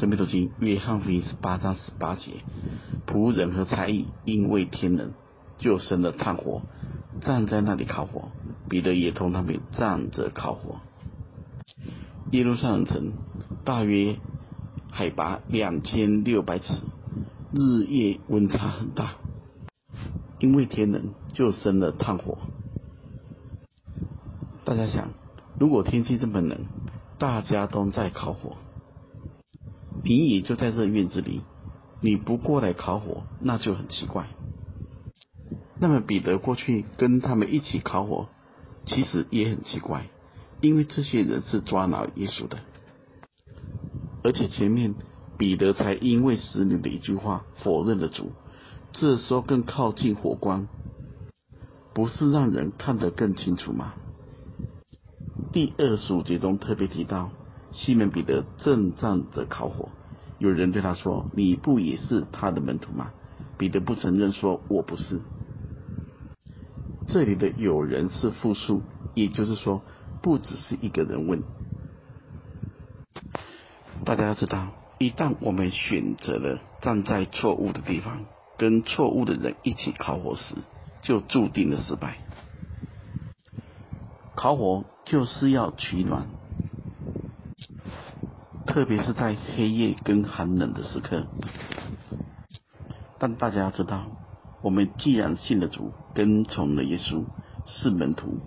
申命读经约翰福音十八章十八节，仆人和差役因为天冷，就生了炭火，站在那里烤火。彼得也同他们站着烤火。耶路撒冷城大约海拔两千六百尺，日夜温差很大，因为天冷，就生了炭火。大家想，如果天气这么冷，大家都在烤火，你也就在这院子里，你不过来烤火，那就很奇怪。那么彼得过去跟他们一起烤火，其实也很奇怪，因为这些人是抓拿耶稣的，而且前面彼得才因为使女的一句话否认了主，这时候更靠近火光，不是让人看得更清楚吗？第二十五节中特别提到，西门彼得正站着烤火，有人对他说：“你不也是他的门徒吗？”彼得不承认说：“我不是。”这里的有人是复数，也就是说，不只是一个人问。大家要知道，一旦我们选择了站在错误的地方，跟错误的人一起烤火时，就注定了失败。烤火就是要取暖，特别是在黑夜跟寒冷的时刻。但大家要知道，我们既然信了主，跟从了耶稣，是门徒，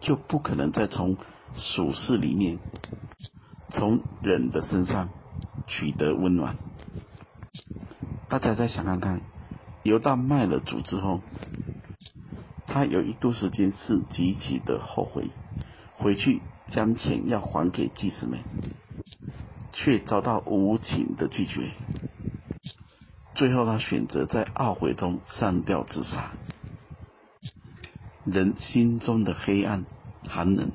就不可能再从属世里面，从人的身上取得温暖。大家再想看看，犹大卖了主之后。他有一度时间是极其的后悔，回去将钱要还给祭司们，却遭到无情的拒绝。最后，他选择在懊悔中上吊自杀。人心中的黑暗、寒冷，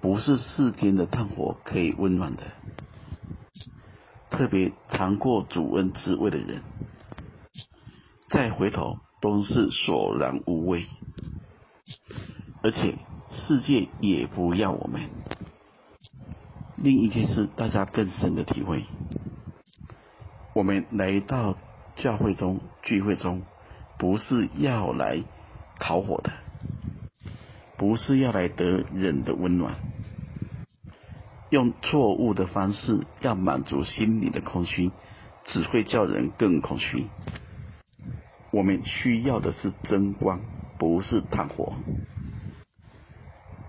不是世间的炭火可以温暖的。特别尝过主恩滋味的人，再回头。都是索然无味，而且世界也不要我们。另一件事，大家更深的体会：我们来到教会中聚会中，不是要来烤火的，不是要来得人的温暖，用错误的方式要满足心里的空虚，只会叫人更空虚。我们需要的是真光，不是炭火。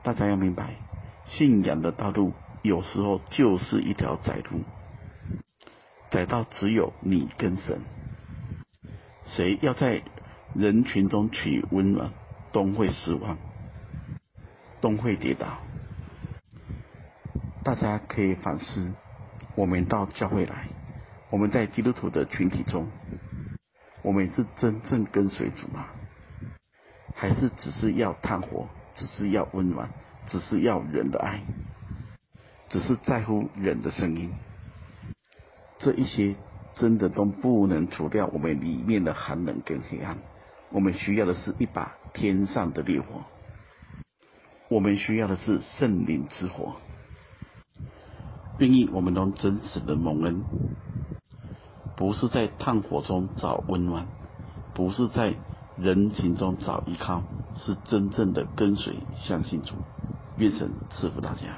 大家要明白，信仰的道路有时候就是一条窄路，窄到只有你跟神。谁要在人群中取温暖，都会失望，都会跌倒。大家可以反思：我们到教会来，我们在基督徒的群体中。我们是真正跟随主吗？还是只是要炭火，只是要温暖，只是要人的爱，只是在乎人的声音？这一些真的都不能除掉我们里面的寒冷跟黑暗。我们需要的是一把天上的烈火，我们需要的是圣灵之火。愿意我们都真实的蒙恩。不是在炭火中找温暖，不是在人群中找依靠，是真正的跟随、相信主。愿神赐福大家。